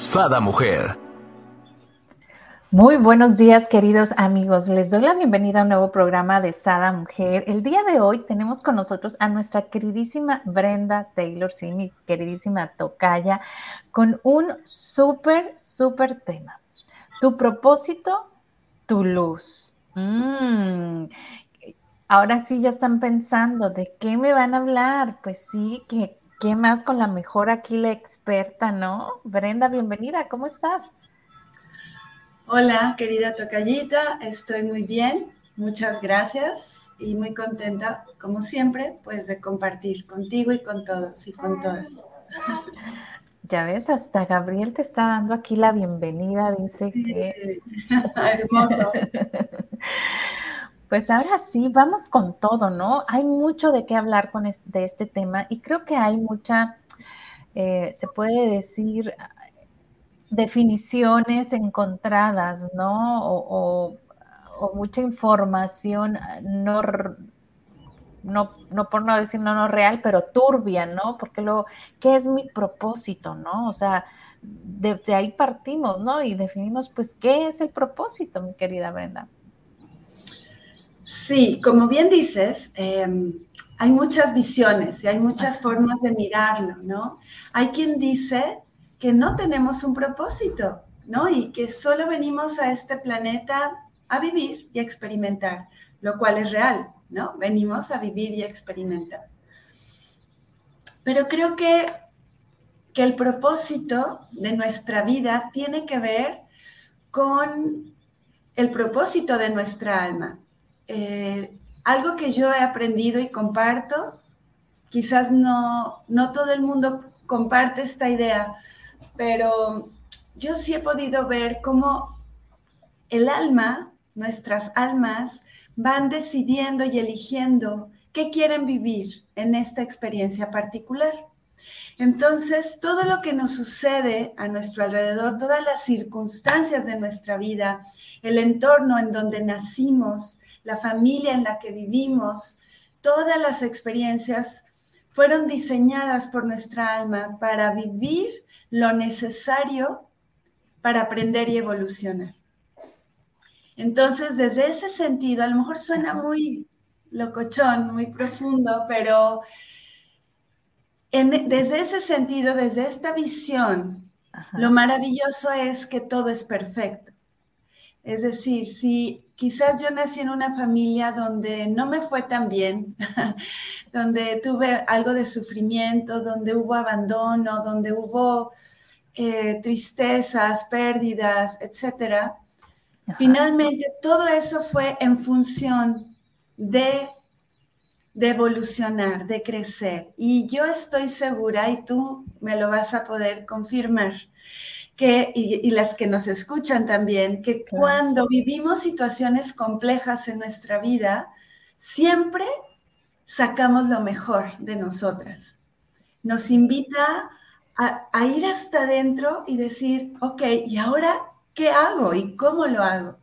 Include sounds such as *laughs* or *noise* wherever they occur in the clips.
Sada Mujer. Muy buenos días, queridos amigos. Les doy la bienvenida a un nuevo programa de Sada Mujer. El día de hoy tenemos con nosotros a nuestra queridísima Brenda Taylor, sí, mi queridísima Tocaya, con un súper, súper tema. Tu propósito, tu luz. Mm. Ahora sí ya están pensando de qué me van a hablar. Pues sí, que ¿Qué más con la mejor aquí la experta, no? Brenda, bienvenida, ¿cómo estás? Hola, querida tocallita, estoy muy bien, muchas gracias y muy contenta, como siempre, pues de compartir contigo y con todos y con todas. Ya ves, hasta Gabriel te está dando aquí la bienvenida, dice que... *laughs* Hermoso. *laughs* Pues ahora sí, vamos con todo, ¿no? Hay mucho de qué hablar con de este tema y creo que hay mucha, eh, se puede decir, definiciones encontradas, ¿no? O, mucha información no, no, no por no decir no, no real, pero turbia, ¿no? Porque lo, ¿qué es mi propósito, no? O sea, desde ahí partimos, ¿no? Y definimos, pues, ¿qué es el propósito, mi querida Brenda? Sí, como bien dices, em, hay muchas visiones y hay muchas formas de mirarlo, ¿no? Hay quien dice que no tenemos un propósito, ¿no? Y que solo venimos a este planeta a vivir y a experimentar, lo cual es real, ¿no? Venimos a vivir y a experimentar. Pero creo que, que el propósito de nuestra vida tiene que ver con el propósito de nuestra alma. Eh, algo que yo he aprendido y comparto, quizás no, no todo el mundo comparte esta idea, pero yo sí he podido ver cómo el alma, nuestras almas, van decidiendo y eligiendo qué quieren vivir en esta experiencia particular. Entonces, todo lo que nos sucede a nuestro alrededor, todas las circunstancias de nuestra vida, el entorno en donde nacimos, la familia en la que vivimos, todas las experiencias fueron diseñadas por nuestra alma para vivir lo necesario para aprender y evolucionar. Entonces, desde ese sentido, a lo mejor suena muy locochón, muy profundo, pero desde ese sentido, desde esta visión, lo maravilloso es que todo es perfecto. Es decir, si quizás yo nací en una familia donde no me fue tan bien, *laughs* donde tuve algo de sufrimiento, donde hubo abandono, donde hubo eh, tristezas, pérdidas, etc. Finalmente, todo eso fue en función de, de evolucionar, de crecer. Y yo estoy segura, y tú me lo vas a poder confirmar, y, las que nos escuchan también, que cuando vivimos situaciones complejas en nuestra vida, siempre sacamos lo mejor de nosotras. Nos invita a, a ir hasta adentro y decir, ok, ¿y ahora qué hago y cómo lo hago?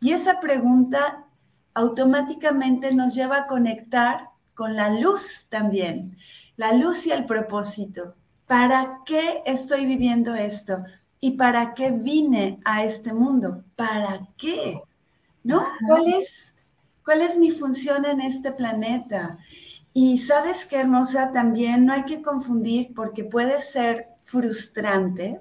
Y esa pregunta automáticamente nos lleva a conectar con la luz también, la luz y el propósito. ¿Para qué estoy viviendo esto? ¿Y para qué vine a este mundo? ¿Para qué? ¿No? ¿Cuál es, cuál es mi función en este planeta? Y sabes qué hermosa también, no hay que confundir porque puede ser frustrante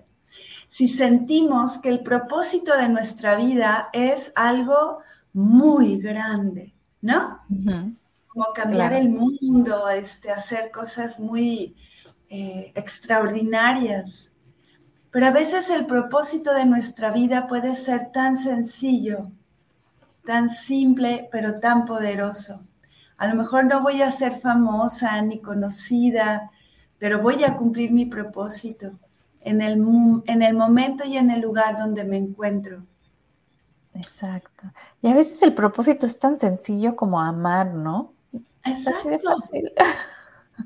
si sentimos que el propósito de nuestra vida es algo muy grande, ¿no? Como cambiar el mundo, este, hacer cosas muy eh, extraordinarias. Pero a veces el propósito de nuestra vida puede ser tan sencillo, tan simple, pero tan poderoso. A lo mejor no voy a ser famosa ni conocida, pero voy a cumplir mi propósito. en el, en el momento y en el lugar donde me encuentro. Exacto. Y a veces el propósito es tan sencillo como amar, ¿no? Exacto. *laughs*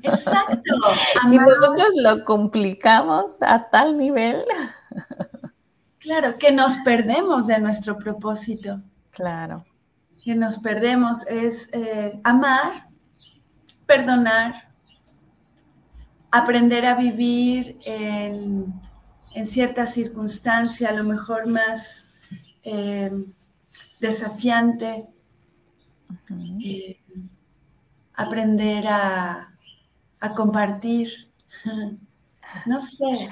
Exacto. *laughs* Y nosotros lo complicamos a tal nivel. Claro, que nos perdemos de nuestro propósito. Claro. Que nos perdemos es eh, amar, perdonar, aprender a vivir en, cierta circunstancia, a lo mejor más eh, desafiante, eh, aprender a, a compartir, *laughs* no sé,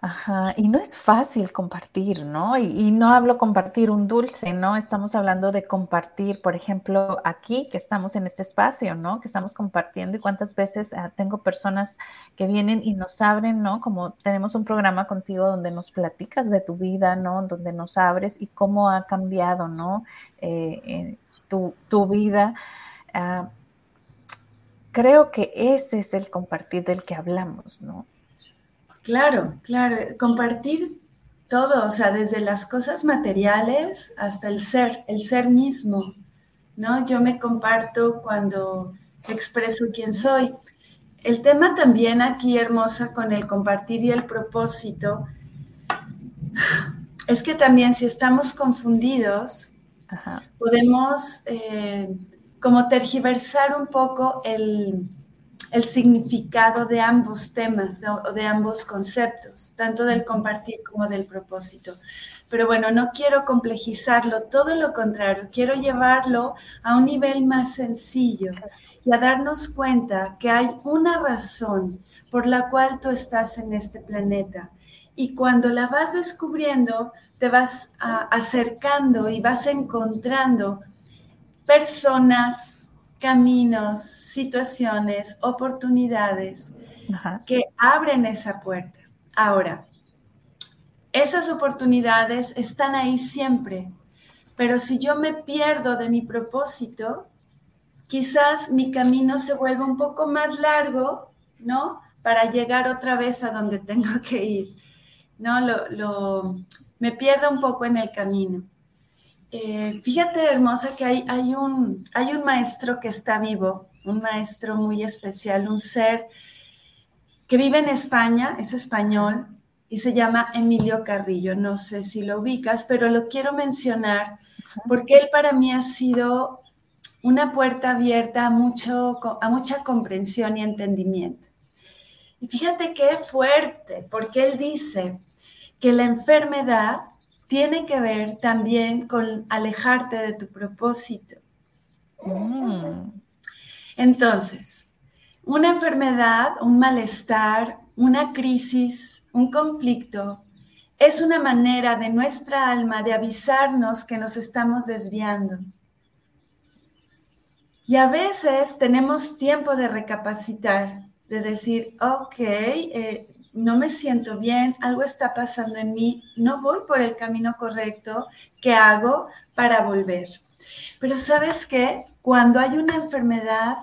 Ajá, y no es fácil compartir, ¿no? Y, no hablo compartir un dulce, ¿no? Estamos hablando de compartir, por ejemplo, aquí que estamos en este espacio, ¿no? Que estamos compartiendo y cuántas veces ah, tengo personas que vienen y nos abren, ¿no? Como tenemos un programa contigo donde nos platicas de tu vida, ¿no? Donde nos abres y cómo ha cambiado, ¿no? Eh, tu, tu, vida. Ah, creo que ese es el compartir del que hablamos, ¿no? Claro, claro, compartir todo, o sea, desde las cosas materiales hasta el ser, el ser mismo, ¿no? Yo me comparto cuando expreso quién soy. El tema también aquí, hermosa, con el compartir y el propósito, es que también si estamos confundidos, podemos eh, como tergiversar un poco el, significado de ambos temas o de ambos conceptos, tanto del compartir como del propósito. Pero bueno, no quiero complejizarlo, todo lo contrario, quiero llevarlo a un nivel más sencillo y a darnos cuenta que hay una razón por la cual tú estás en este planeta. Y cuando la vas descubriendo, te vas acercando y vas encontrando personas, caminos, situaciones, oportunidades que abren esa puerta. Ahora, esas oportunidades están ahí siempre, pero si yo me pierdo de mi propósito, quizás mi camino se vuelva un poco más largo, ¿no? Para llegar otra vez a donde tengo que ir, ¿no? Lo, me pierdo un poco en el camino. Eh, fíjate, hermosa, que hay, hay, un, hay un maestro que está vivo, un maestro muy especial, un ser que vive en España, es español, y se llama Emilio Carrillo. No sé si lo ubicas, pero lo quiero mencionar porque él para mí ha sido una puerta abierta a, mucho, a mucha comprensión y entendimiento. Y fíjate qué fuerte, porque él dice que la enfermedad tiene que ver también con alejarte de tu propósito. Mm. Entonces, una enfermedad, un malestar, una crisis, un conflicto, es una manera de nuestra alma de avisarnos que nos estamos desviando. Y a veces tenemos tiempo de recapacitar, de decir, ok, eh, no me siento bien, algo está pasando en mí, no voy por el camino correcto, ¿qué hago para volver? Pero sabes qué, cuando hay una enfermedad,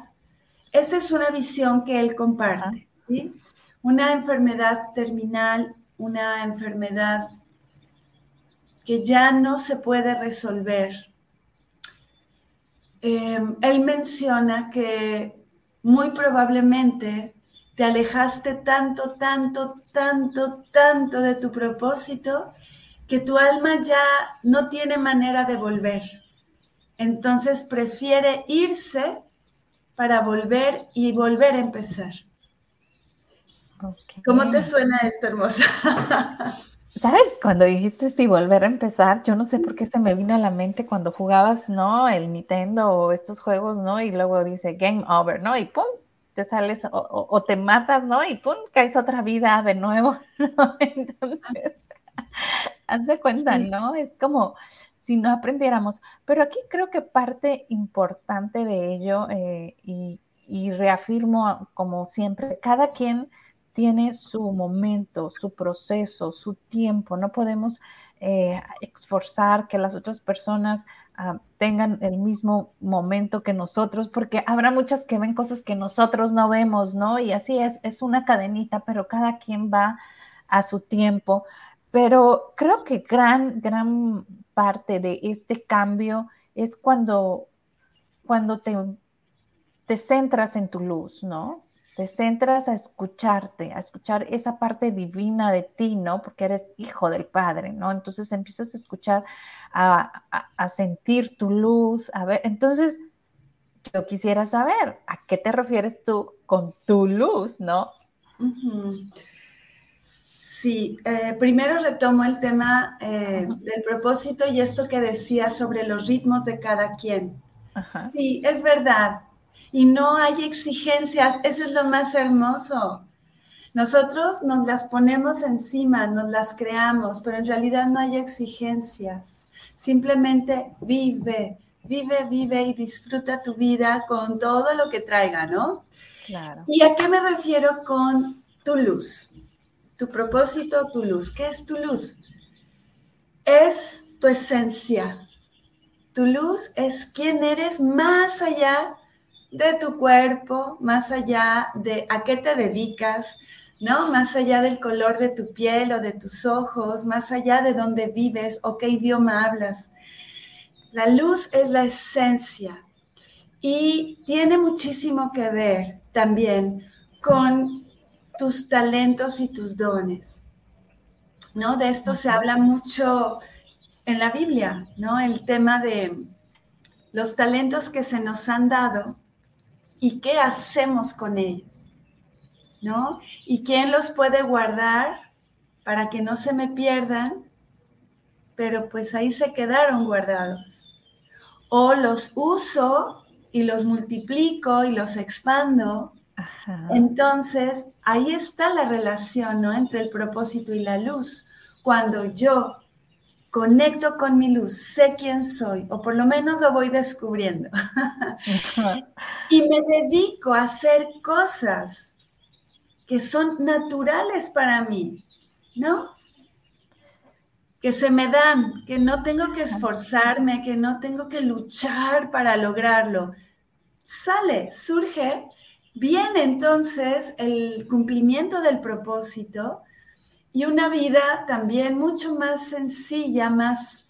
esa es una visión que él comparte, ¿sí? Una enfermedad terminal, una enfermedad que ya no se puede resolver. Em, él menciona que muy probablemente te alejaste tanto, tanto, tanto, tanto de tu propósito que tu alma ya no tiene manera de volver. Entonces prefiere irse para volver y volver a empezar. ¿Cómo te suena esto, hermosa? *laughs* ¿Sabes? Cuando dijiste si volver a empezar, yo no sé por qué se me vino a la mente cuando jugabas, ¿no? El Nintendo o estos juegos, ¿no? Y luego dice game over, ¿no? Y ¡pum! Te sales o, te matas, ¿no? Y pum, caes otra vida de nuevo, *laughs* ¿no? Entonces, *laughs* hazte cuenta, ¿no? Es como si no aprendiéramos. Pero aquí creo que parte importante de ello, eh, y, y reafirmo como siempre, cada quien tiene su momento, su proceso, su tiempo. No podemos eh, esforzar que las otras personas Ah, tengan el mismo momento que nosotros, porque habrá muchas que ven cosas que nosotros no vemos, ¿no? Y así es, es una cadenita, pero cada quien va a su tiempo, pero creo que gran, gran parte de este cambio es cuando, cuando te, te centras en tu luz, ¿no? Te centras a escucharte, a escuchar esa parte divina de ti, ¿no? Porque eres hijo del Padre, ¿no? Entonces empiezas a escuchar, a, a sentir tu luz, a ver, entonces yo quisiera saber, ¿a qué te refieres tú con tu luz, no? Sí, eh, primero retomo el tema eh, del propósito y esto que decía sobre los ritmos de cada quien. Sí, es verdad. Y no hay exigencias, eso es lo más hermoso. Nosotros nos las ponemos encima, nos las creamos, pero en realidad no hay exigencias. Simplemente vive, vive, vive y disfruta tu vida con todo lo que traiga, ¿no? Claro. ¿Y a qué me refiero con tu luz? Tu propósito, tu luz. ¿Qué es tu luz? Es tu esencia. Tu luz es quién eres más allá de tu cuerpo, más allá de a qué te dedicas, ¿no? Más allá del color de tu piel o de tus ojos, más allá de dónde vives o qué idioma hablas. La luz es la esencia y tiene muchísimo que ver también con tus talentos y tus dones. ¿No? De esto se habla mucho en la Biblia, ¿no? El tema de los talentos que se nos han dado y qué hacemos con ellos, ¿no? Y quién los puede guardar para que no se me pierdan, pero pues ahí se quedaron guardados o los uso y los multiplico y los expando. Entonces, ahí está la relación ¿no? entre el propósito y la luz. Cuando yo conecto con mi luz, sé quién soy, o por lo menos lo voy descubriendo, *laughs* y me dedico a hacer cosas que son naturales para mí, ¿no? que se me dan, que no tengo que esforzarme, que no tengo que luchar para lograrlo. Sale, surge, viene entonces el cumplimiento del propósito y una vida también mucho más sencilla, más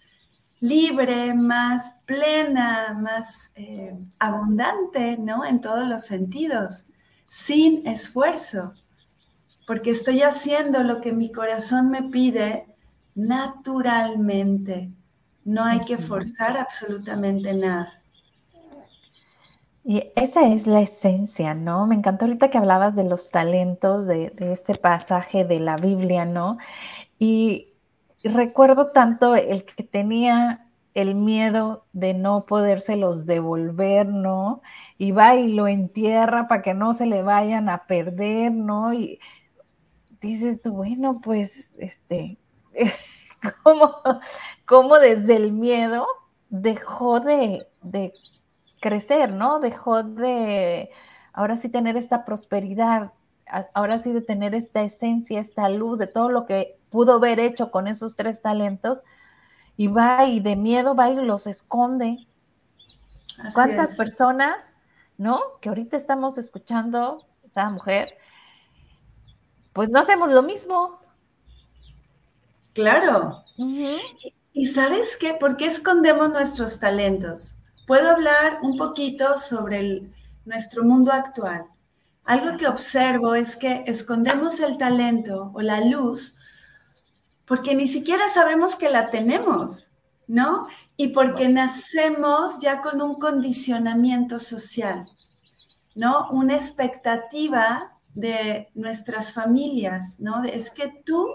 libre, más plena, más eh, abundante, ¿no? En todos los sentidos, sin esfuerzo, porque estoy haciendo lo que mi corazón me pide naturalmente. No hay que forzar absolutamente nada. Y esa es la esencia, ¿no? Me encantó ahorita que hablabas de los talentos de, este pasaje de la Biblia, ¿no? Y recuerdo tanto el que tenía el miedo de no podérselos devolver, ¿no? Y va y lo entierra para que no se le vayan a perder, ¿no? Y dices bueno, pues, este, *laughs* cómo, desde el miedo dejó de, crecer, ¿no? Dejó de, ahora sí, tener esta prosperidad, ahora sí de tener esta esencia, esta luz, de todo lo que pudo haber hecho con esos tres talentos, y va y de miedo va y los esconde. ¿Cuántas personas, no? Que ahorita estamos escuchando esa mujer, pues no hacemos lo mismo, Claro. ¿Y sabes qué? ¿Por qué escondemos nuestros talentos? Puedo hablar un poquito sobre nuestro mundo actual. Algo que observo es que escondemos el talento o la luz porque ni siquiera sabemos que la tenemos, ¿no? Y porque nacemos ya con un condicionamiento social, ¿no? Una expectativa de nuestras familias, ¿no? Es que tú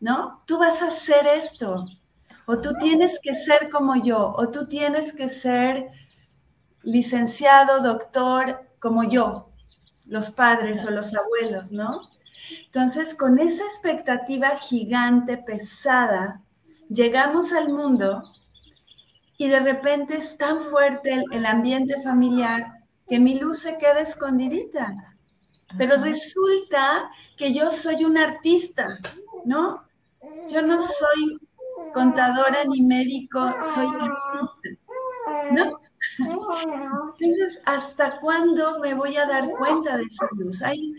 ¿no? Tú vas a hacer esto, o tú tienes que ser como yo, o tú tienes que ser licenciado, doctor, como yo, los padres o los abuelos, ¿no? Entonces, con esa expectativa gigante, pesada, llegamos al mundo y de repente es tan fuerte el, ambiente familiar que mi luz se queda escondidita. Pero resulta que yo soy un artista, ¿no? Yo no soy contadora ni médico, soy artista. ¿No? Entonces, ¿hasta cuándo me voy a dar cuenta de esa luz? Hay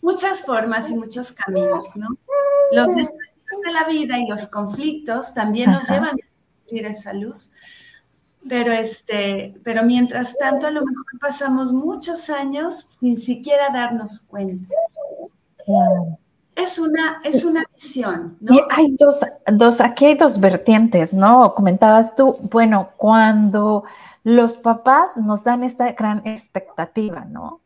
muchas formas y muchos caminos, ¿no? los de la vida y los conflictos también nos llevan a sentir esa luz. Pero, este, pero mientras tanto, a lo mejor pasamos muchos años sin siquiera darnos cuenta. Es una, es una visión, ¿no? Y hay dos, dos, aquí hay dos vertientes, ¿no? Comentabas tú, bueno, cuando los papás nos dan esta gran expectativa, ¿no?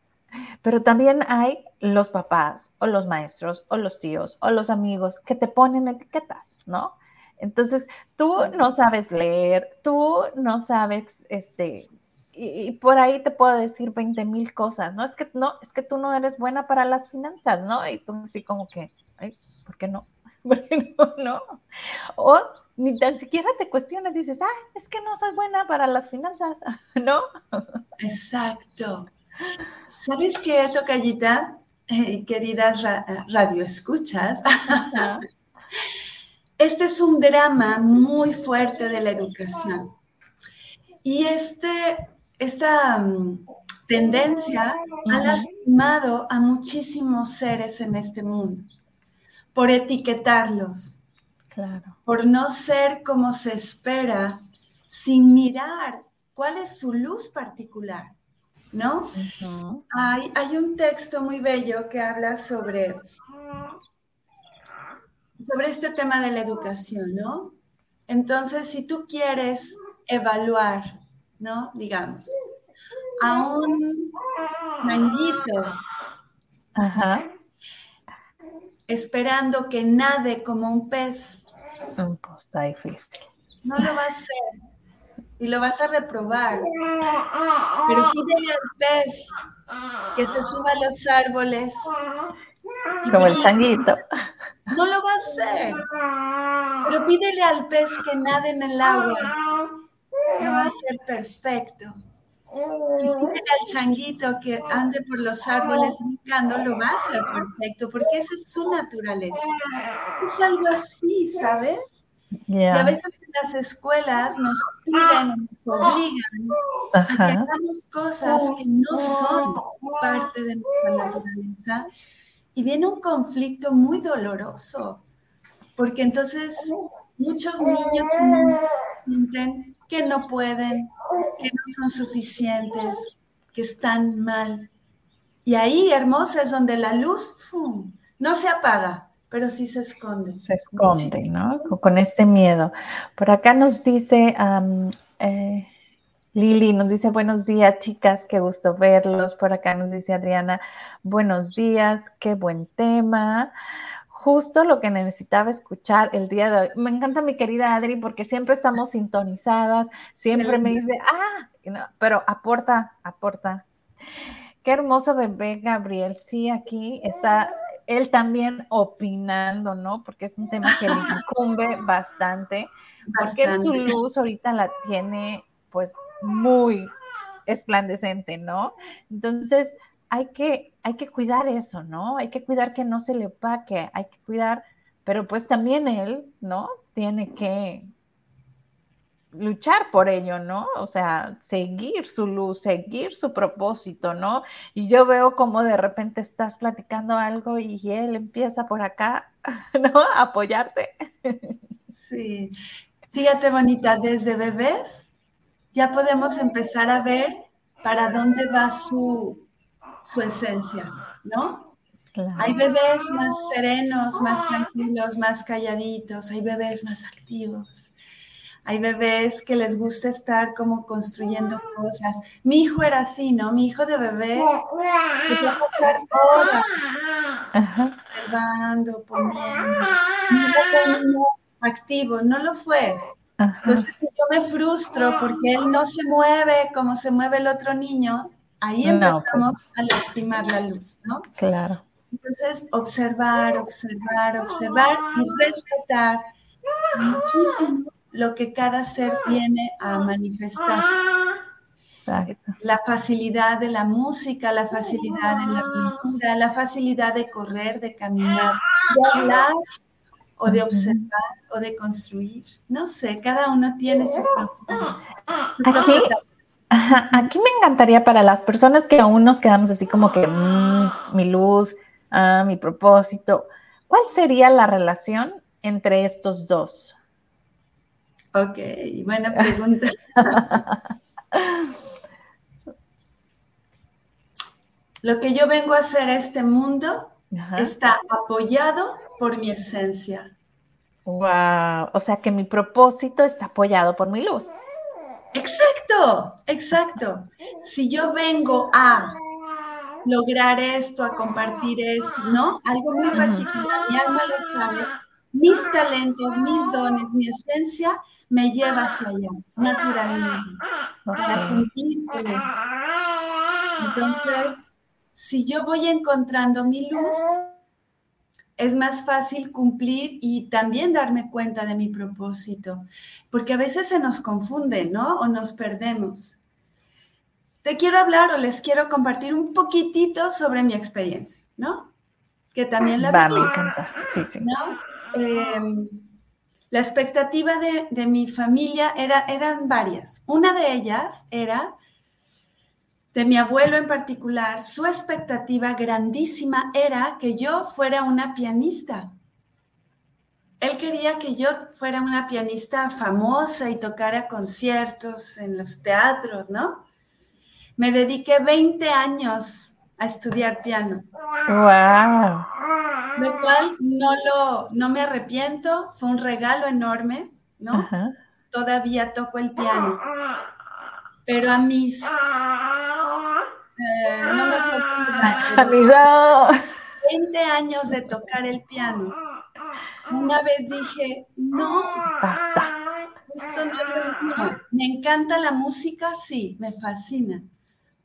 Pero también hay los papás o los maestros o los tíos o los amigos que te ponen etiquetas, ¿no? Entonces, tú no sabes leer, tú no sabes, este, y, por ahí te puedo decir 20 mil cosas, ¿no? Es que no, es que tú no eres buena para las finanzas, ¿no? Y tú así como que, Ay, ¿por qué no? *laughs* ¿Por qué no? no? O ni tan siquiera te cuestionas dices, ah, es que no soy buena para las finanzas, *laughs* ¿no? Exacto. ¿Sabes qué, Tocayita? Eh, queridas radioescuchas, *laughs* este es un drama muy fuerte de la educación. Y este, esta mm, tendencia ha lastimado a muchísimos seres en este mundo por etiquetarlos, claro. por no ser como se espera, sin mirar cuál es su luz particular. ¿no? hay, hay, un texto muy bello que habla sobre, sobre este tema de la educación, ¿no? Entonces, si tú quieres evaluar, ¿no? Digamos, a un changuito, esperando que nade como un pez. Pues está difícil. No lo va a hacer y lo vas a reprobar. Pero pídele al pez que se suba a los árboles. Como el changuito. No lo va a hacer. Pero pídele al pez que nade en el agua. Lo va a hacer perfecto. Pídele al changuito que ande por los árboles brincando, lo va a hacer perfecto, porque esa es su naturaleza. Es algo así, ¿sabes? Y a veces en las escuelas nos piden, nos obligan a que hagamos cosas que no son parte de nuestra naturaleza y viene un conflicto muy doloroso, porque entonces muchos niños sienten que no pueden, que no son suficientes, que están mal. Y ahí, hermosa, es donde la luz no se apaga, pero sí se esconde. Se esconde, ¿no? Con, este miedo. Por acá nos dice eh, Lili, nos dice buenos días, chicas, qué gusto verlos. Por acá nos dice Adriana, buenos días, qué buen tema. Justo lo que necesitaba escuchar el día de hoy. Me encanta mi querida Adri porque siempre estamos sintonizadas, siempre me dice, ah, pero aporta, aporta. Qué hermoso bebé, Gabriel. Sí, aquí está él también opinando, ¿no? Porque es un tema que le incumbe *laughs* bastante, porque su luz ahorita la tiene pues muy esplandecente, ¿no? Entonces hay que, hay que cuidar eso, ¿no? Hay que cuidar que no se le opaque, hay que cuidar, pero pues también él, ¿no? Tiene que luchar por ello, ¿no? O sea, seguir su luz, seguir su propósito, ¿no? Y yo veo como de repente estás platicando algo y él empieza por acá, *laughs* ¿no? A apoyarte. Sí. Fíjate, bonita, desde bebés ya podemos empezar a ver para dónde va su, su esencia, ¿no? Hay bebés más serenos, más tranquilos, más calladitos, hay bebés más activos, hay bebés que les gusta estar como construyendo cosas. Mi hijo era así, ¿no? Mi hijo de bebé se a pasar horas observando, poniendo. No activo, no lo fue. Entonces, si yo me frustro porque él no se mueve como se mueve el otro niño, ahí pues. empezamos a lastimar la luz, ¿no? Claro. Entonces, observar, observar, observar y respetar muchísimo lo que cada ser viene a manifestar. La facilidad de la música, la facilidad de la pintura, la facilidad de correr, de caminar, de hablar o de observar o de construir. No sé, cada uno tiene su Aquí, aquí me encantaría para las personas que aún nos quedamos así como que mm, mi luz, ah, mi propósito. ¿Cuál sería la relación entre estos dos? Ok, buena pregunta. *laughs* Lo que yo vengo a hacer a este mundo está apoyado por mi esencia. Wow, o sea que mi propósito está apoyado por mi luz. Exacto, exacto. Si yo vengo a lograr esto, a compartir esto, ¿no? Algo muy particular, mi alma lo sabe, mis talentos, mis dones, mi esencia me lleva hacia allá, naturalmente, para cumplir con eso. Entonces, si yo voy encontrando mi luz, es más fácil cumplir y también darme cuenta de mi propósito, porque a veces se nos confunde, ¿no? O nos perdemos. Te quiero hablar o les quiero compartir un poquitito sobre mi experiencia, ¿no? Que también la Va, me encanta. Sí, sí. Em, la expectativa de, de, mi familia era, eran varias. Una de ellas era de mi abuelo en particular, su expectativa grandísima era que yo fuera una pianista. Él quería que yo fuera una pianista famosa y tocara conciertos en los teatros, ¿no? Me dediqué 20 años a estudiar piano. ¡Wow! Lo cual no, lo, no me arrepiento, fue un regalo enorme, ¿no? Todavía toco el piano. Pero a mis eh, no me acuerdo. 20 años de tocar el piano. Una vez dije, no, basta. Esto no, Me encanta la música, sí, me fascina,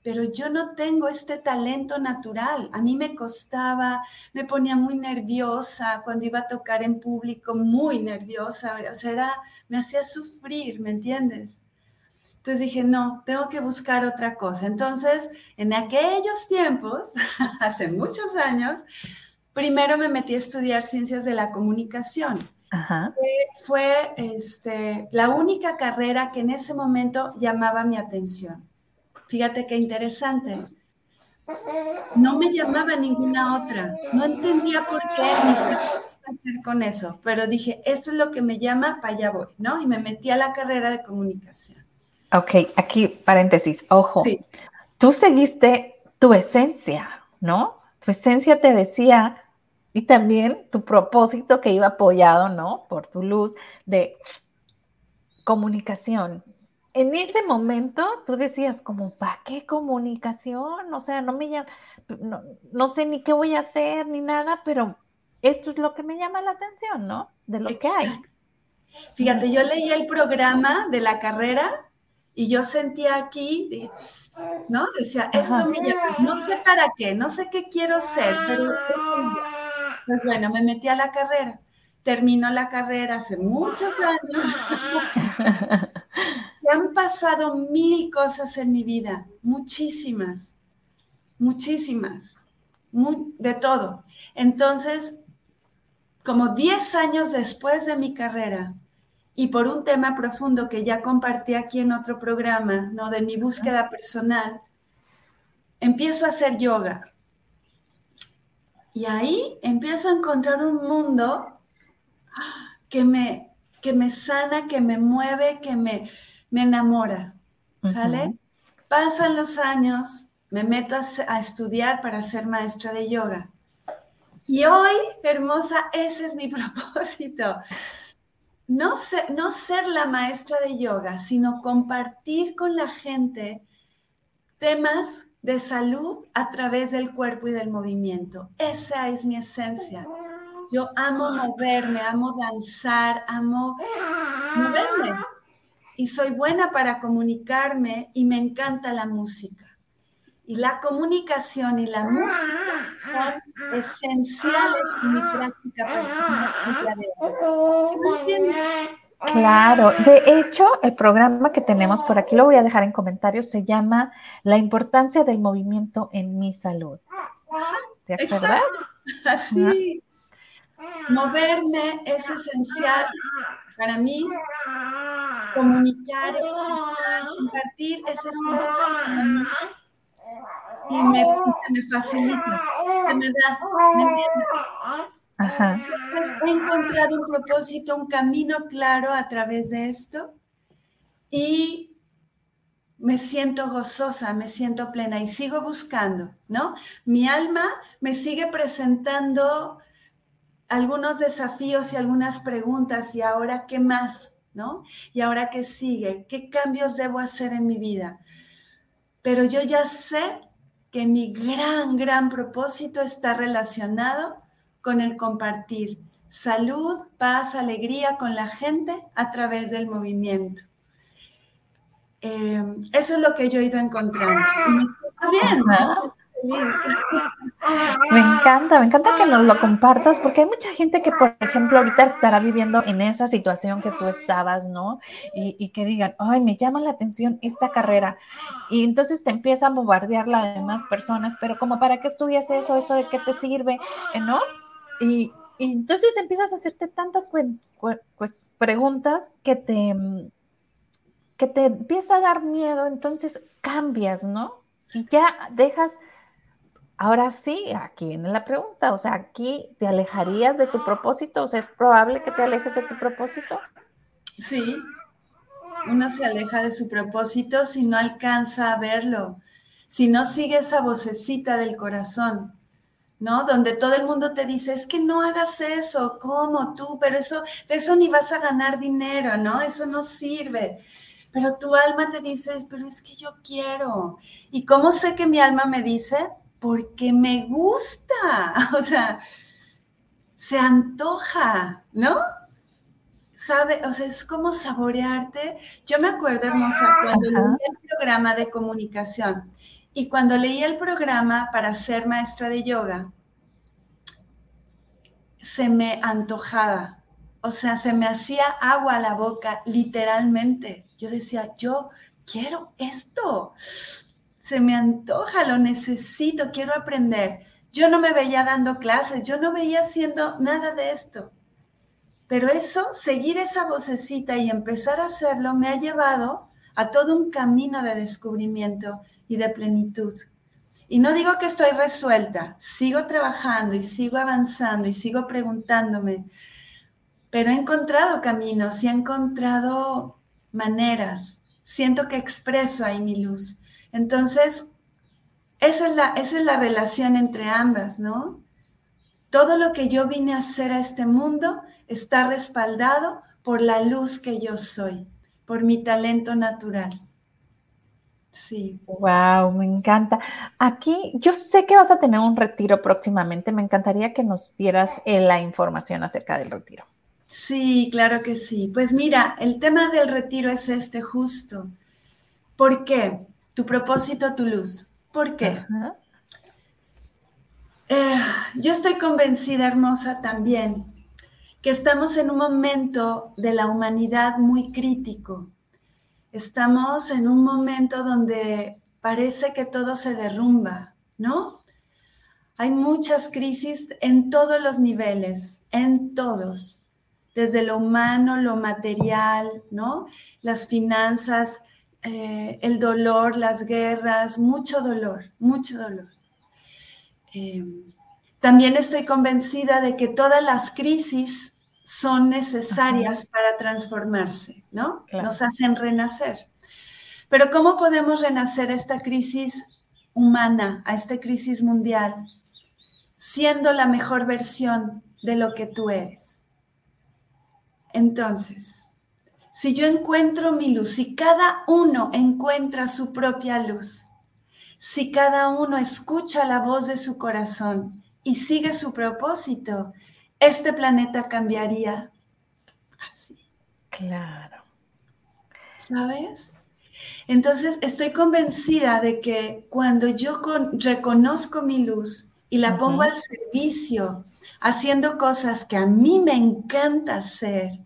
pero yo no tengo este talento natural. A mí me costaba, me ponía muy nerviosa cuando iba a tocar en público, muy nerviosa, o sea, me hacía sufrir, ¿me entiendes? Entonces dije, no, tengo que buscar otra cosa. Entonces, en aquellos tiempos, *laughs* hace muchos años, primero me metí a estudiar ciencias de la comunicación. Fue este, la única carrera que en ese momento llamaba mi atención. Fíjate qué interesante. No me llamaba ninguna otra. No entendía por qué ni qué hacer con eso, pero dije, esto es lo que me llama, para allá voy, ¿no? Y me metí a la carrera de comunicación. Ok, aquí paréntesis, ojo. Tú seguiste tu esencia, ¿no? Tu esencia te decía, y también tu propósito que iba apoyado, ¿no? Por tu luz de comunicación. En ese momento tú decías como, ¿para qué comunicación? O sea, no me llama, no, no, sé ni qué voy a hacer ni nada, pero esto es lo que me llama la atención, ¿no? De lo que hay. Fíjate, yo leí el programa de la carrera y yo sentía aquí, ¿no? Decía, esto me llama, no sé para qué, no sé qué quiero ser, pero pues bueno, me metí a la carrera. Terminó la carrera hace muchos años. *laughs* y han pasado mil cosas en mi vida, muchísimas, muchísimas, de todo. Entonces, como 10 años después de mi carrera, y por un tema profundo que ya compartí aquí en otro programa, ¿no? De mi búsqueda personal, empiezo a hacer yoga. Y ahí empiezo a encontrar un mundo que me, que me sana, que me mueve, que me, me enamora. ¿Sale? Pasan los años, me meto a, a estudiar para ser maestra de yoga. Y hoy, hermosa, ese es mi *laughs* propósito no ser, no ser la maestra de yoga, sino compartir con la gente temas de salud a través del cuerpo y del movimiento. Esa es mi esencia. Yo amo moverme, amo danzar, amo moverme. Y soy buena para comunicarme y me encanta la música. Y la comunicación y la música son esenciales en mi práctica personal. Claro, de hecho, el programa que tenemos por aquí, lo voy a dejar en comentarios, se llama La importancia del movimiento en mi salud. ¿Te acuerdas? Así. Moverme es esencial para mí. Comunicar, compartir es esencial para mí y me, me facilita, se me da, ¿me entiendes? Ajá. he encontrado un propósito, un camino claro a través de esto y me siento gozosa, me siento plena y sigo buscando, ¿no? Mi alma me sigue presentando algunos desafíos y algunas preguntas y ahora qué más, ¿no? Y ahora qué sigue, qué cambios debo hacer en mi vida. Pero yo ya sé que mi gran, gran propósito está relacionado con el compartir salud, paz, alegría con la gente a través del movimiento. Eh, eso es lo que yo he ido encontrando. bien. Me encanta, me encanta que nos lo compartas porque hay mucha gente que, por ejemplo, ahorita estará viviendo en esa situación que tú estabas, ¿no? Y, que digan, ay, me llama la atención esta carrera. Y entonces te empieza a bombardear las demás personas, pero como, ¿para qué estudias eso? ¿Eso de qué te sirve? ¿No? Y, entonces empiezas a hacerte tantas pues, preguntas que te, que te empieza a dar miedo, entonces cambias, ¿no? Y ya dejas Ahora sí, aquí viene la pregunta, o sea, aquí te alejarías de tu propósito, o sea, ¿es probable que te alejes de tu propósito? Sí, uno se aleja de su propósito si no alcanza a verlo, si no sigue esa vocecita del corazón, ¿no? Donde todo el mundo te dice, es que no hagas eso, ¿cómo tú? Pero eso, de eso ni vas a ganar dinero, ¿no? Eso no sirve. Pero tu alma te dice, pero es que yo quiero. ¿Y cómo sé que mi alma me dice? Porque me gusta, *laughs* o sea, se antoja, ¿no? Sabe, o sea, es como saborearte. Yo me acuerdo, hermosa, cuando leí el programa de comunicación y cuando leí el programa para ser maestra de yoga, se me antojaba, o sea, se me hacía agua a la boca, literalmente. Yo decía, yo quiero esto se me antoja, lo necesito, quiero aprender. Yo no me veía dando clases, yo no veía haciendo nada de esto. Pero eso, seguir esa vocecita y empezar a hacerlo, me ha llevado a todo un camino de descubrimiento y de plenitud. Y no digo que estoy resuelta, sigo trabajando y sigo avanzando y sigo preguntándome, pero he encontrado caminos y he encontrado maneras. Siento que expreso ahí mi luz. Entonces, esa es, la, esa es la relación entre ambas, ¿no? Todo lo que yo vine a hacer a este mundo está respaldado por la luz que yo soy, por mi talento natural. Sí. Wow, me encanta. Aquí yo sé que vas a tener un retiro próximamente. Me encantaría que nos dieras eh, la información acerca del retiro. Sí, claro que sí. Pues mira, el tema del retiro es este justo. ¿Por qué? Tu propósito, tu luz. ¿Por qué? Eh, yo estoy convencida, hermosa, también, que estamos en un momento de la humanidad muy crítico. Estamos en un momento donde parece que todo se derrumba, ¿no? Hay muchas crisis en todos los niveles, en todos, desde lo humano, lo material, ¿no? Las finanzas, eh, el dolor, las guerras, mucho dolor, mucho dolor. Eh, también estoy convencida de que todas las crisis son necesarias para transformarse, ¿no? Nos hacen renacer. Pero ¿cómo podemos renacer esta crisis humana, a esta crisis mundial, siendo la mejor versión de lo que tú eres? Entonces, si yo encuentro mi luz, si cada uno encuentra su propia luz, si cada uno escucha la voz de su corazón y sigue su propósito, este planeta cambiaría así. Claro. ¿Sabes? Entonces, estoy convencida de que cuando yo reconozco mi luz y la pongo al servicio, haciendo cosas que a mí me encanta hacer,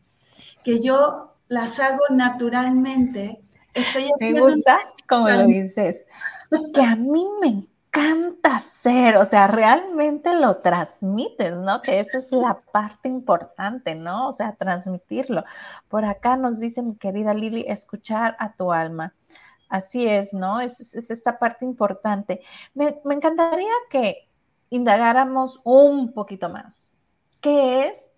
que yo las hago naturalmente. Estoy haciendo me gusta como lo dices, que a mí me encanta hacer, o sea, realmente lo transmites, ¿no? Que esa es la parte importante, ¿no? O sea, transmitirlo. Por acá nos dice mi querida Lili, escuchar a tu alma. Así es, ¿no? Es, es esta parte importante. Me, me encantaría que indagáramos un poquito más ¿qué es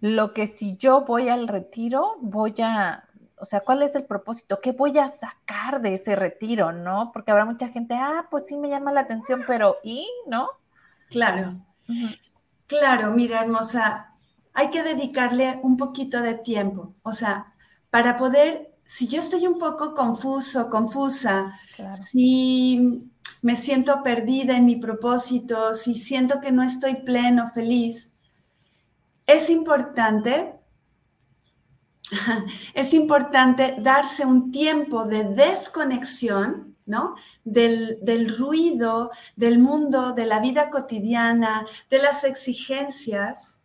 lo que si yo voy al retiro voy a, o sea, cuál es el propósito? ¿Qué voy a sacar de ese retiro, no? Porque habrá mucha gente, ah, pues sí me llama la atención, pero ¿y? ¿No? Claro. Claro, mira, hermosa, hay que dedicarle un poquito de tiempo. O sea, para poder, si yo estoy un poco confuso, confusa, si me siento perdida en mi propósito, si siento que no estoy pleno, feliz, es importante, *laughs* es importante darse un tiempo de desconexión, ¿no? Del, del, ruido, del mundo, de la vida cotidiana, de las exigencias,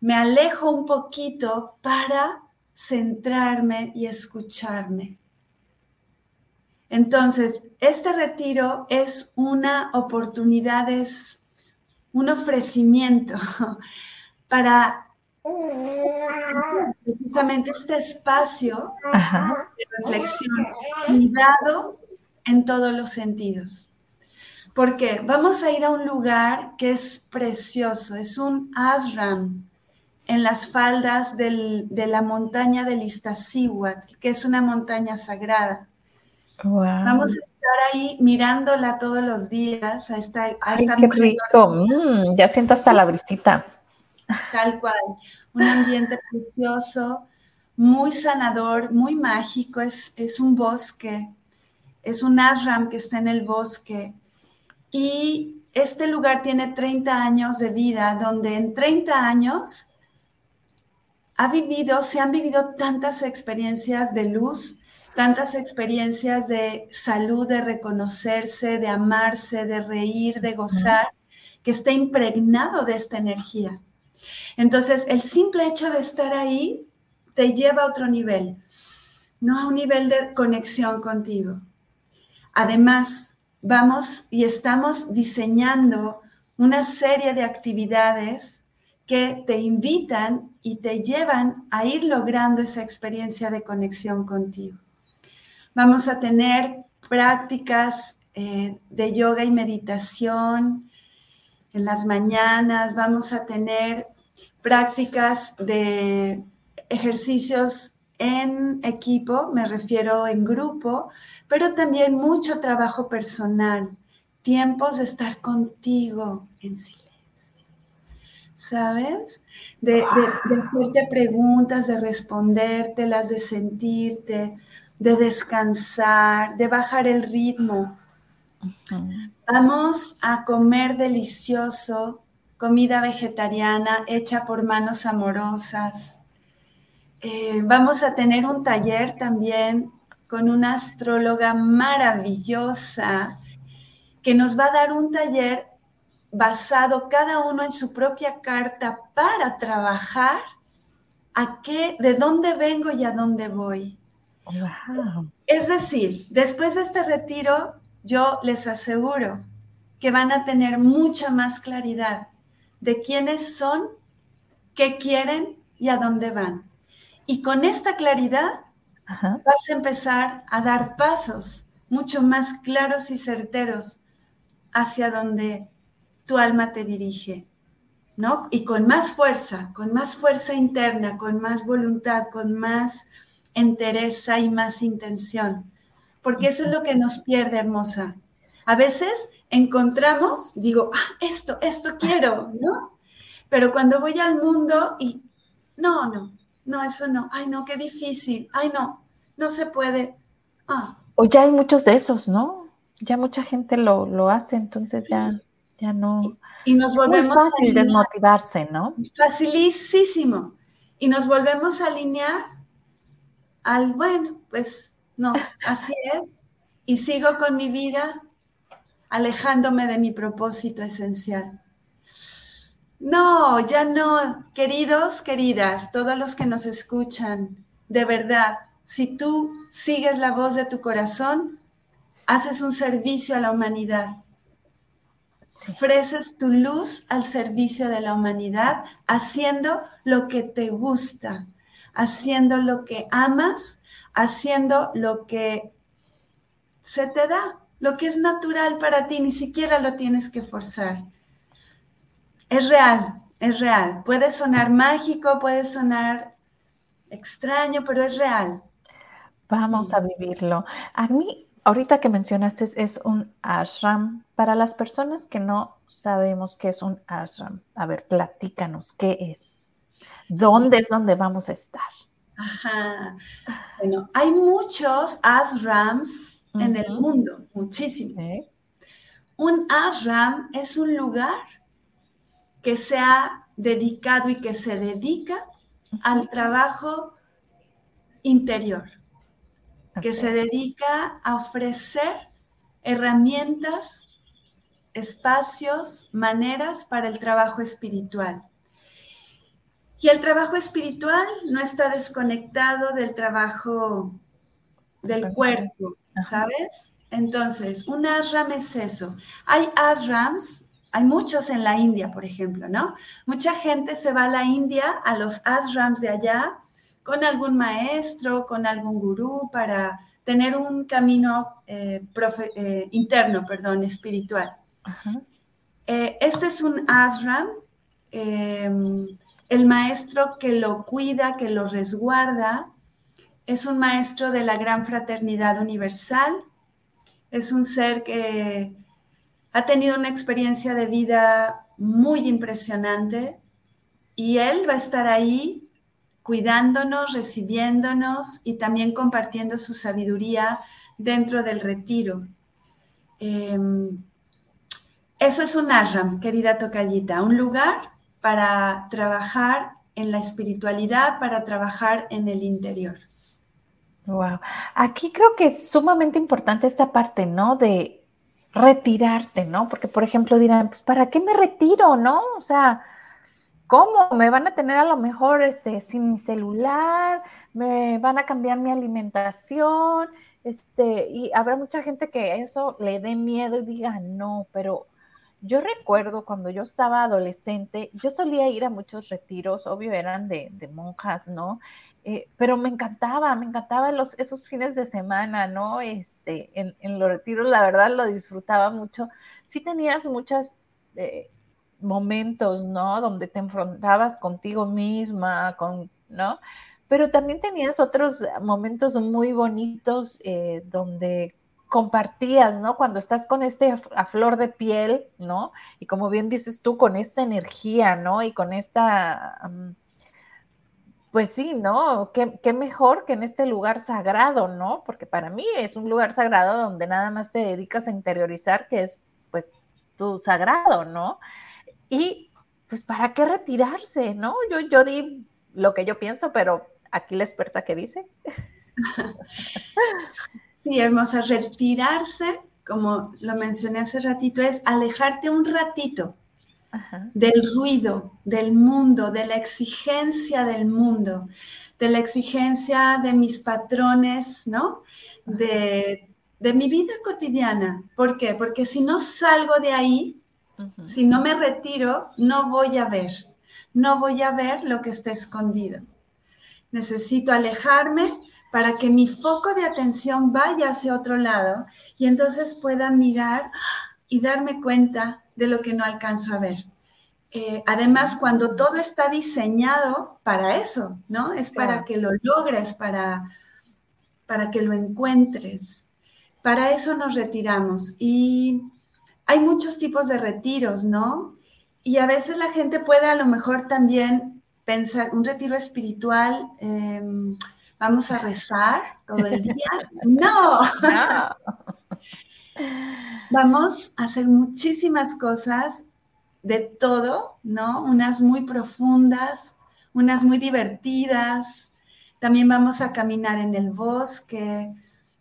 me alejo un poquito para centrarme y escucharme. Entonces, este retiro es una oportunidad, es un ofrecimiento *laughs* para precisamente este espacio de reflexión, cuidado en todos los sentidos. Porque vamos a ir a un lugar que es precioso, es un ashram en las faldas de la montaña del Iztaccíhuatl, que es una montaña sagrada. Vamos a estar ahí mirándola todos los días a esta, Ay, qué rico. Mm, ya siento hasta la brisita. Tal cual. Un ambiente precioso, muy sanador, muy mágico. Es, es un bosque, es un ashram que está en el bosque. Y este lugar tiene 30 años de vida, donde en 30 años ha vivido, se han vivido tantas experiencias de luz, tantas experiencias de salud, de reconocerse, de amarse, de reír, de gozar, que está impregnado de esta energía. Entonces, el simple hecho de estar ahí te lleva a otro nivel, no a un nivel de conexión contigo. Además, vamos y estamos diseñando una serie de actividades que te invitan y te llevan a ir logrando esa experiencia de conexión contigo. Vamos a tener prácticas eh, de yoga y meditación en las mañanas, vamos a tener prácticas de ejercicios en equipo, me refiero en grupo, pero también mucho trabajo personal, tiempos de estar contigo en silencio ¿sabes? De, hacerte preguntas, de respondértelas, de sentirte, de descansar, de bajar el ritmo. Vamos a comer delicioso, comida vegetariana hecha por manos amorosas. Eh, vamos a tener un taller también con una astróloga maravillosa que nos va a dar un taller basado cada uno en su propia carta para trabajar a qué, de dónde vengo y a dónde voy. Es decir, después de este retiro, yo les aseguro que van a tener mucha más claridad de quiénes son, qué quieren y a dónde van. Y con esta claridad vas a empezar a dar pasos mucho más claros y certeros hacia donde tu alma te dirige, ¿no? Y con más fuerza, con más fuerza interna, con más voluntad, con más entereza y más intención. Porque eso es lo que nos pierde, hermosa. A veces encontramos, digo, ah, esto, esto quiero, ¿no? Pero cuando voy al mundo y, no, no, no, eso no, ay, no, qué difícil, ay, no, no se puede. Ah. O ya hay muchos de esos, ¿no? Ya mucha gente lo, lo hace, entonces ya ya no. Y nos volvemos es fácil desmotivarse, ¿no? Facilísimo. Y nos volvemos a alinear al, bueno, pues no, así es. Y sigo con mi vida alejándome de mi propósito esencial. No, ya no, queridos, queridas, todos los que nos escuchan, de verdad, si tú sigues la voz de tu corazón, haces un servicio a la humanidad. Ofreces tu luz al servicio de la humanidad, haciendo lo que te gusta, haciendo lo que amas, haciendo lo que se te da, lo que es natural para ti, ni siquiera lo tienes que forzar. Es real, es real. Puede sonar mágico, puede sonar extraño, pero es real. Vamos a vivirlo. A mí, ahorita que mencionaste, es un ashram. Para las personas que no sabemos qué es un ashram, a ver, platícanos, ¿qué es? ¿Dónde es donde vamos a estar? Ajá. Bueno, hay muchos ashrams en el mundo, muchísimos. Un ashram es un lugar que se ha dedicado y que se dedica al trabajo interior, que se dedica a ofrecer herramientas, espacios, maneras para el trabajo espiritual. Y el trabajo espiritual no está desconectado del trabajo del cuerpo, ¿sabes? Entonces, un ashram es eso. Hay ashrams, hay muchos en la India, por ejemplo, ¿no? Mucha gente se va a la India, a los ashrams de allá, con algún maestro, con algún gurú, para tener un camino eh, eh, interno, perdón, espiritual. Eh, este es un ashram. El maestro que lo cuida, que lo resguarda, es un maestro de la gran fraternidad universal, es un ser que ha tenido una experiencia de vida muy impresionante y él va a estar ahí cuidándonos, recibiéndonos y también compartiendo su sabiduría dentro del retiro. Em, eso es un ashram, querida tocallita, un lugar para trabajar en la espiritualidad, para trabajar en el interior. Wow. Aquí creo que es sumamente importante esta parte, ¿no? De retirarte, ¿no? Porque, por ejemplo, dirán, pues, ¿para qué me retiro, no? O sea, ¿cómo? Me van a tener a lo mejor este, sin mi celular, me van a cambiar mi alimentación, este, y habrá mucha gente que eso le dé miedo y diga, no, pero yo recuerdo cuando yo estaba adolescente, yo solía ir a muchos retiros, obvio eran de, monjas, ¿no? Eh, pero me encantaba, me encantaban los, esos fines de semana, ¿no? Este, en, los retiros, la verdad, lo disfrutaba mucho. Sí tenías muchos eh, momentos, ¿no? Donde te enfrentabas contigo misma, ¿no? Pero también tenías otros momentos muy bonitos eh, donde compartías, ¿no? Cuando estás con este a flor de piel, ¿no? Y como bien dices tú, con esta energía, ¿no? Y con esta, pues sí, ¿no? ¿Qué, mejor que en este lugar sagrado, ¿no? Porque para mí es un lugar sagrado donde nada más te dedicas a interiorizar, que es, pues, tu sagrado, ¿no? Y, pues, ¿para qué retirarse, ¿no? Yo, yo di lo que yo pienso, pero aquí la experta que dice. *laughs* Sí, hermosa. Retirarse, como lo mencioné hace ratito, es alejarte un ratito del ruido, del mundo, de la exigencia del mundo, de la exigencia de mis patrones, ¿no? De, mi vida cotidiana. ¿Por qué? Porque si no salgo de ahí, si no me retiro, no voy a ver, no voy a ver lo que está escondido. Necesito alejarme para que mi foco de atención vaya hacia otro lado y entonces pueda mirar y darme cuenta de lo que no alcanzo a ver. Eh, además, cuando todo está diseñado para eso, ¿no? Es para que lo logres, para, para que lo encuentres. Para eso nos retiramos. Y hay muchos tipos de retiros, ¿no? Y a veces la gente puede a lo mejor también pensar, un retiro espiritual, em, vamos a rezar todo el día. *laughs* No. Vamos a hacer muchísimas cosas de todo, ¿no? Unas muy profundas, unas muy divertidas. También vamos a caminar en el bosque,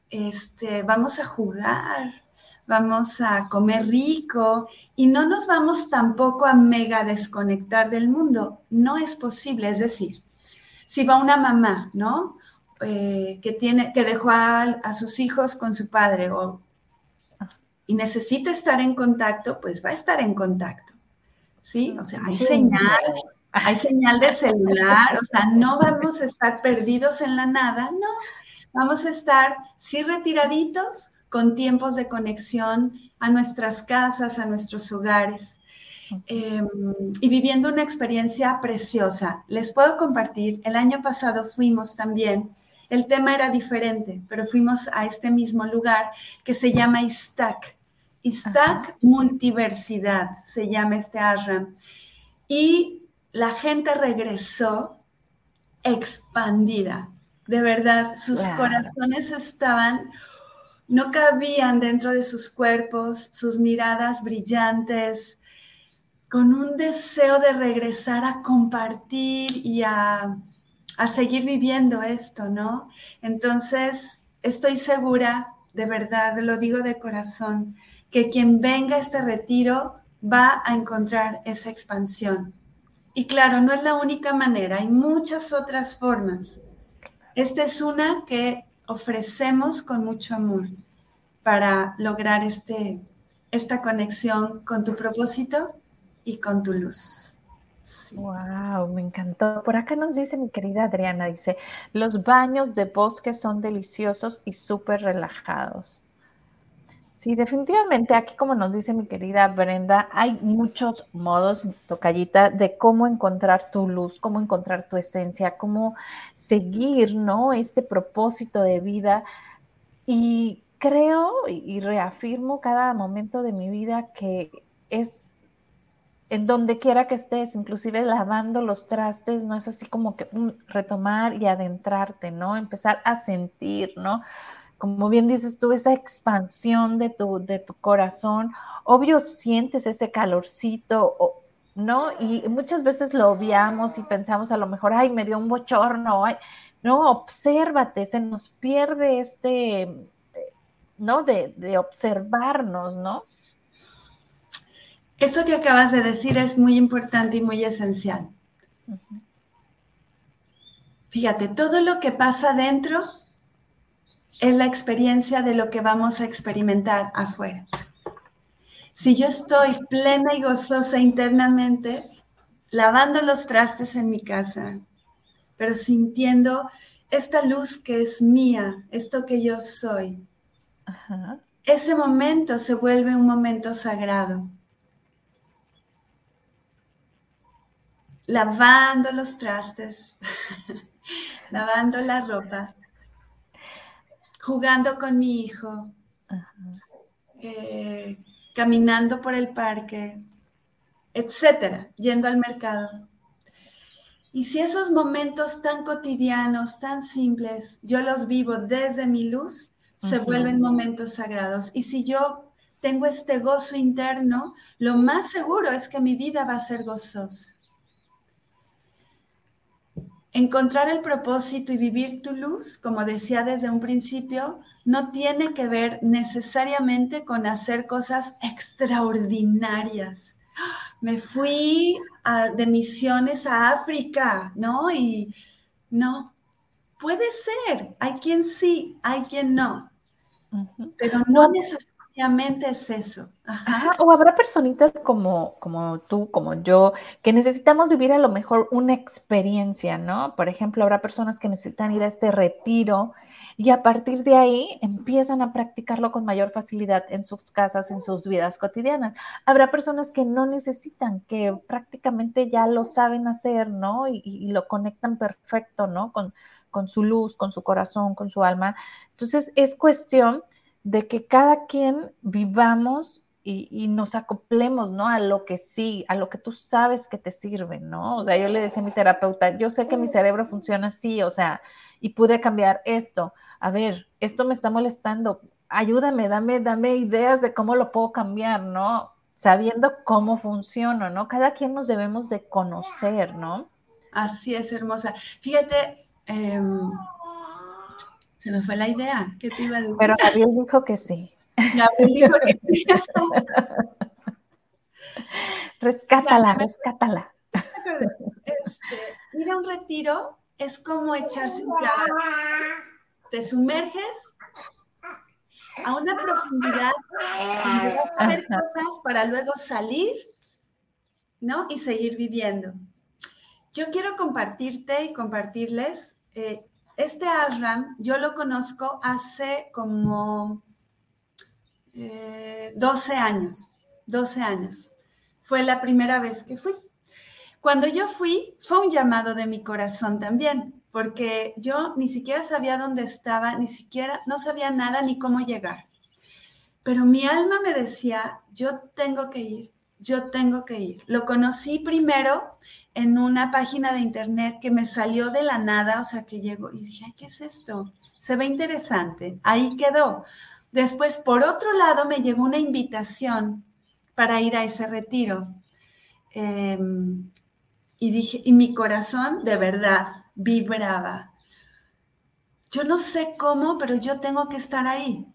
este, vamos a jugar, vamos a comer rico y no nos vamos tampoco a mega desconectar del mundo. No es posible, es decir, si va una mamá, ¿no? Eh, que, tiene, que dejó a, sus hijos con su padre o, y necesita estar en contacto, pues va a estar en contacto. ¿Sí? O sea, hay señal, hay señal de celular, o sea, no vamos a estar perdidos en la nada, no. Vamos a estar, sí, retiraditos, con tiempos de conexión a nuestras casas, a nuestros hogares. em, y viviendo una experiencia preciosa. Les puedo compartir, el año pasado fuimos también, el tema era diferente, pero fuimos a este mismo lugar que se llama Istak. Istak Multiversidad se llama este ashram. Y la gente regresó expandida. De verdad, sus corazones estaban, no cabían dentro de sus cuerpos, sus miradas brillantes, con un deseo de regresar a compartir y a, a seguir viviendo esto, ¿no? Entonces, estoy segura, de verdad, lo digo de corazón, que quien venga a este retiro va a encontrar esa expansión. Y claro, no es la única manera, hay muchas otras formas. Esta es una que ofrecemos con mucho amor para lograr este, esta conexión con tu propósito y con tu luz. Wow, me encantó. Por acá nos dice mi querida Adriana, dice, los baños de bosque son deliciosos y súper relajados. Sí, definitivamente aquí, como nos dice mi querida Brenda, hay muchos modos, tocallita, de cómo encontrar tu luz, cómo encontrar tu esencia, cómo seguir, ¿no? Este propósito de vida. Y creo y reafirmo cada momento de mi vida que es en donde quiera que estés, inclusive lavando los trastes, no es así como que mm, retomar y adentrarte, ¿no? Empezar a sentir, ¿no? Como bien dices tú, esa expansión de tu, de tu corazón, obvio sientes ese calorcito, ¿no? Y muchas veces lo obviamos y pensamos a lo mejor, ay, me dio un bochorno, ay, no, obsérvate, se nos pierde este, ¿no? De, de observarnos, ¿no? Esto que acabas de decir es muy importante y muy esencial. Fíjate, todo lo que pasa dentro es la experiencia de lo que vamos a experimentar afuera. Si yo estoy plena y gozosa internamente, lavando los trastes en mi casa, pero sintiendo esta luz que es mía, esto que yo soy, ese momento se vuelve un momento sagrado. Lavando los trastes, *laughs* lavando la ropa, jugando con mi hijo, eh, caminando por el parque, etcétera, yendo al mercado. Y si esos momentos tan cotidianos, tan simples, yo los vivo desde mi luz, se vuelven momentos sagrados. Y si yo tengo este gozo interno, lo más seguro es que mi vida va a ser gozosa. Encontrar el propósito y vivir tu luz, como decía desde un principio, no tiene que ver necesariamente con hacer cosas extraordinarias. Me fui de misiones a África, ¿no? Y no, puede ser. Hay quien sí, hay quien no. Pero no necesariamente es eso. O habrá personitas como, como tú, como yo, que necesitamos vivir a lo mejor una experiencia, ¿no? Por ejemplo, habrá personas que necesitan ir a este retiro y a partir de ahí empiezan a practicarlo con mayor facilidad en sus casas, en sus vidas cotidianas. Habrá personas que no necesitan, que prácticamente ya lo saben hacer, ¿no? Y, y lo conectan perfecto, ¿no? Con, con su luz, con su corazón, con su alma. Entonces, es cuestión de que cada quien vivamos y, nos acoplemos, ¿no? A lo que sí, a lo que tú sabes que te sirve, ¿no? O sea, yo le decía a mi terapeuta, yo sé que mi cerebro funciona así, o sea, y pude cambiar esto. A ver, esto me está molestando, ayúdame, dame, dame ideas de cómo lo puedo cambiar, ¿no? Sabiendo cómo funciona, ¿no? Cada quien nos debemos de conocer, ¿no? Así es, hermosa. Fíjate, em, se me fue la idea. ¿Qué te iba a decir? Pero Gabriel dijo que sí. Gabriel dijo que sí. *laughs* rescátala, rescátala. Este, ir a un retiro es como echarse un clavado. Te sumerges a una profundidad donde vas a ver cosas para luego salir, ¿no? Y seguir viviendo. Yo quiero compartirte y compartirles eh, este ashram yo lo conozco hace como 12 eh, años, 12 años. fue la primera vez que fui. Cuando yo fui, fue un llamado de mi corazón también, porque yo ni siquiera sabía dónde estaba, ni siquiera, no sabía nada ni cómo llegar. Pero mi alma me decía, yo tengo que ir, yo tengo que ir. Lo conocí primero en una página de internet que me salió de la nada, o sea, que llegó y dije, ¿qué es esto? Se ve interesante. Ahí quedó. Después, por otro lado, me llegó una invitación para ir a ese retiro. Em, y dije, y mi corazón de verdad vibraba. Yo no sé cómo, pero yo tengo que estar ahí.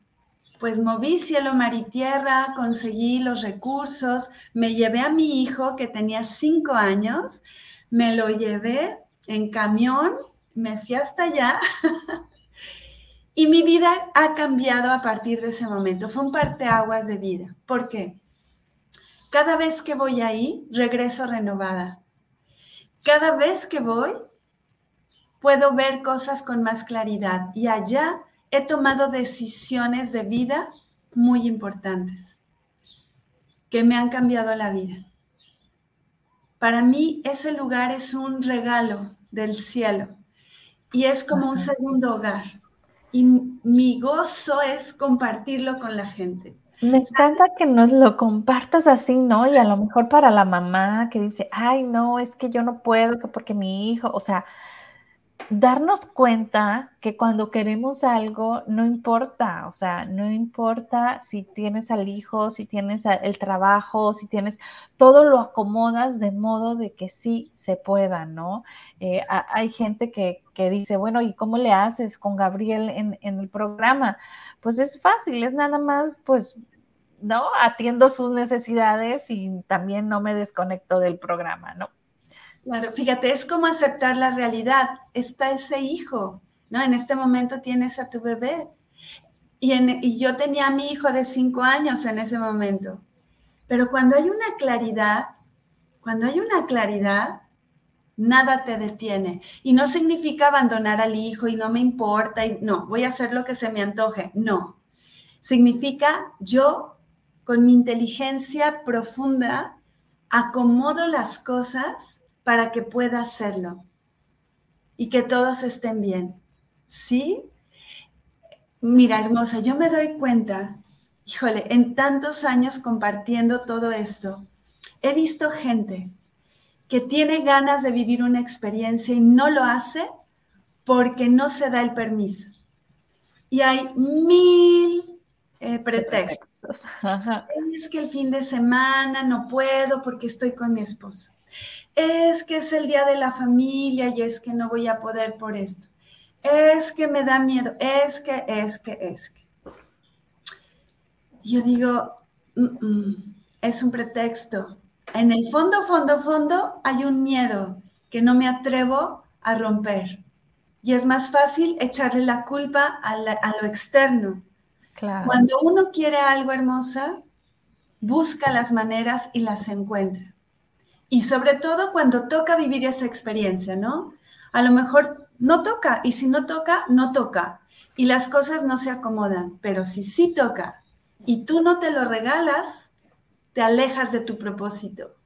Pues moví cielo, mar y tierra, conseguí los recursos, me llevé a mi hijo que tenía cinco años, me lo llevé en camión, me fui hasta allá *laughs* y mi vida ha cambiado a partir de ese momento. Fue un parteaguas de vida. ¿Por qué? Cada vez que voy ahí, regreso renovada. Cada vez que voy, puedo ver cosas con más claridad y allá he tomado decisiones de vida muy importantes que me han cambiado la vida. Para mí ese lugar es un regalo del cielo y es como un segundo hogar. Y mi gozo es compartirlo con la gente. Me encanta que nos lo compartas así, ¿no? Y a lo mejor para la mamá que dice, ay, no, es que yo no puedo, que porque mi hijo, o sea, darnos cuenta que cuando queremos algo, no importa, o sea, no importa si tienes al hijo, si tienes el trabajo, si tienes, todo lo acomodas de modo de que sí se pueda, ¿no? Eh, hay gente que, que, dice, bueno, ¿y cómo le haces con Gabriel en, en el programa? Pues es fácil, es nada más, pues ¿no? Atiendo sus necesidades y también no me desconecto del programa, ¿no? Claro, fíjate, es como aceptar la realidad. Está ese hijo, ¿no? En este momento tienes a tu bebé. Y, yo tenía a mi hijo de cinco años en ese momento. Pero cuando hay una claridad, cuando hay una claridad, nada te detiene. Y no significa abandonar al hijo y no me importa y no, voy a hacer lo que se me antoje. No. Significa yo con mi inteligencia profunda, acomodo las cosas para que pueda hacerlo y que todos estén bien. ¿Sí? Mira, hermosa, yo me doy cuenta, híjole, en tantos años compartiendo todo esto, he visto gente que tiene ganas de vivir una experiencia y no lo hace porque no se da el permiso. Y hay mil eh, pretextos. Es que el fin de semana no puedo porque estoy con mi esposo. Es que es el día de la familia y es que no voy a poder por esto. Es que me da miedo. Es que, es que, es que. Yo digo, es un pretexto. En el fondo, fondo, fondo hay un miedo que no me atrevo a romper. Y es más fácil echarle la culpa a lo externo cuando uno quiere algo hermosa, busca las maneras y las encuentra. Y sobre todo cuando toca vivir esa experiencia, ¿no? A lo mejor no toca y si no toca, no toca. Y las cosas no se acomodan, pero si sí toca y tú no te lo regalas, te alejas de tu propósito.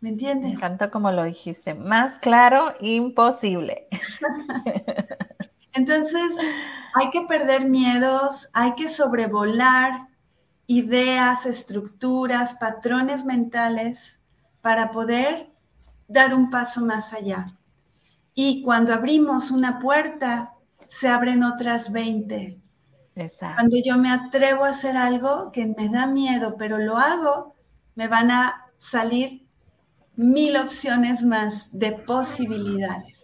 ¿Me entiendes? Me encanta como lo dijiste. Más claro, imposible. Entonces, hay que perder miedos, hay que sobrevolar ideas, estructuras, patrones mentales para poder dar un paso más allá. Y cuando abrimos una puerta, se abren otras 20. Exacto. Cuando yo me atrevo a hacer algo que me da miedo, pero lo hago, me van a salir mil opciones más de posibilidades.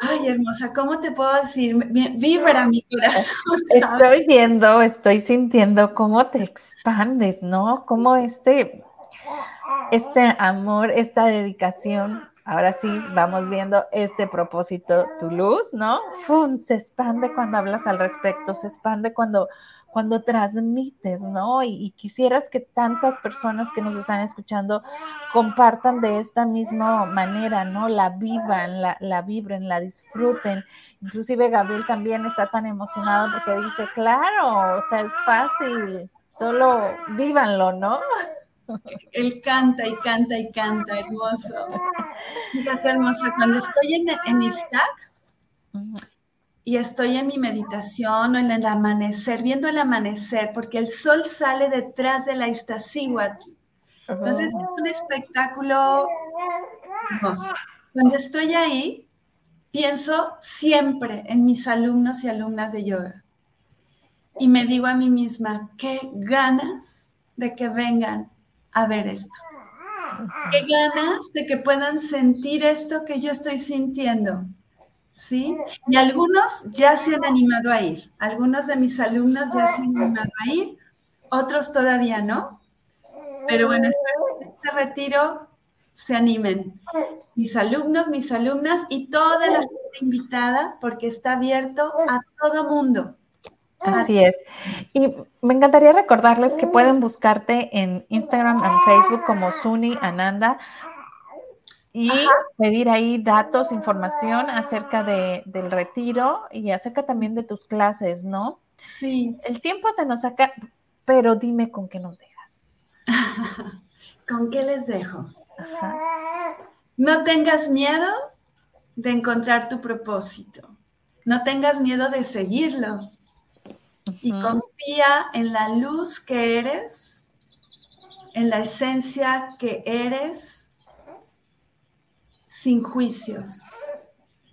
Ay, hermosa, ¿cómo te puedo decir? Vibra mi corazón. Estoy viendo, estoy sintiendo cómo te expandes, ¿no? Cómo este, este amor, esta dedicación, ahora sí vamos viendo este propósito, tu luz, ¿no? Se expande cuando hablas al respecto, se expande cuando cuando transmites, ¿no? Y, quisieras que tantas personas que nos están escuchando compartan de esta misma manera, ¿no? La vivan, la, la vibren, la disfruten. Inclusive Gabriel también está tan emocionado porque dice, claro, o sea, es fácil, solo vívanlo, ¿no? Él canta y canta y canta, hermoso. Fíjate, hermosa, cuando estoy en, en mi stack y estoy en mi meditación o en el amanecer, viendo el amanecer, porque el sol sale detrás de la Iztaccíhuatl. Entonces es un espectáculo hermoso. Cuando estoy ahí, pienso siempre en mis alumnos y alumnas de yoga. Y me digo a mí misma, qué ganas de que vengan a ver esto. Qué ganas de que puedan sentir esto que yo estoy sintiendo. ¿Sí? Y algunos ya se han animado a ir. Algunos de mis alumnos ya se han animado a ir, otros todavía no. Pero bueno, espero que este retiro se animen. Mis alumnos, mis alumnas y toda la gente invitada, porque está abierto a todo mundo. Así es. Y me encantaría recordarles que pueden buscarte en Instagram y Facebook como Suni Ananda y pedir ahí datos, información acerca de, del retiro y acerca también de tus clases, ¿no? Sí. El tiempo se nos saca, pero dime con qué nos dejas. *laughs* ¿Con qué les dejo? No tengas miedo de encontrar tu propósito. No tengas miedo de seguirlo. Y confía en la luz que eres, en la esencia que eres, sin juicios.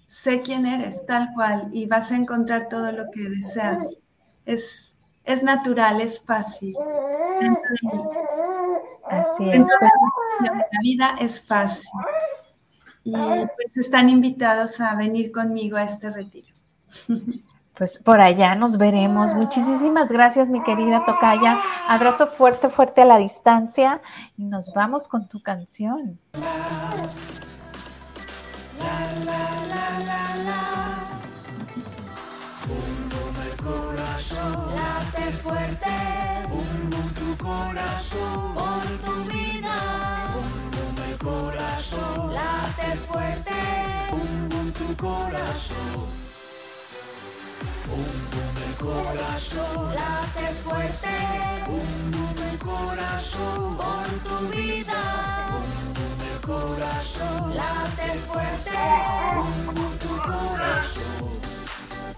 Sé quién eres, tal cual, y vas a encontrar todo lo que deseas. Es, es natural, es fácil. Así es. la vida es fácil. Y pues están invitados a venir conmigo a este retiro. *laughs* Pues por allá nos veremos. Muchísimas gracias, mi querida Tocaya. Abrazo fuerte, fuerte a la distancia y nos vamos con tu canción. late fuerte, tu corazón, por tu vida, el corazón, late fuerte, tu corazón. Un el corazón, late fuerte. Un el corazón, por tu vida. Un el corazón, late fuerte. Un tu corazón.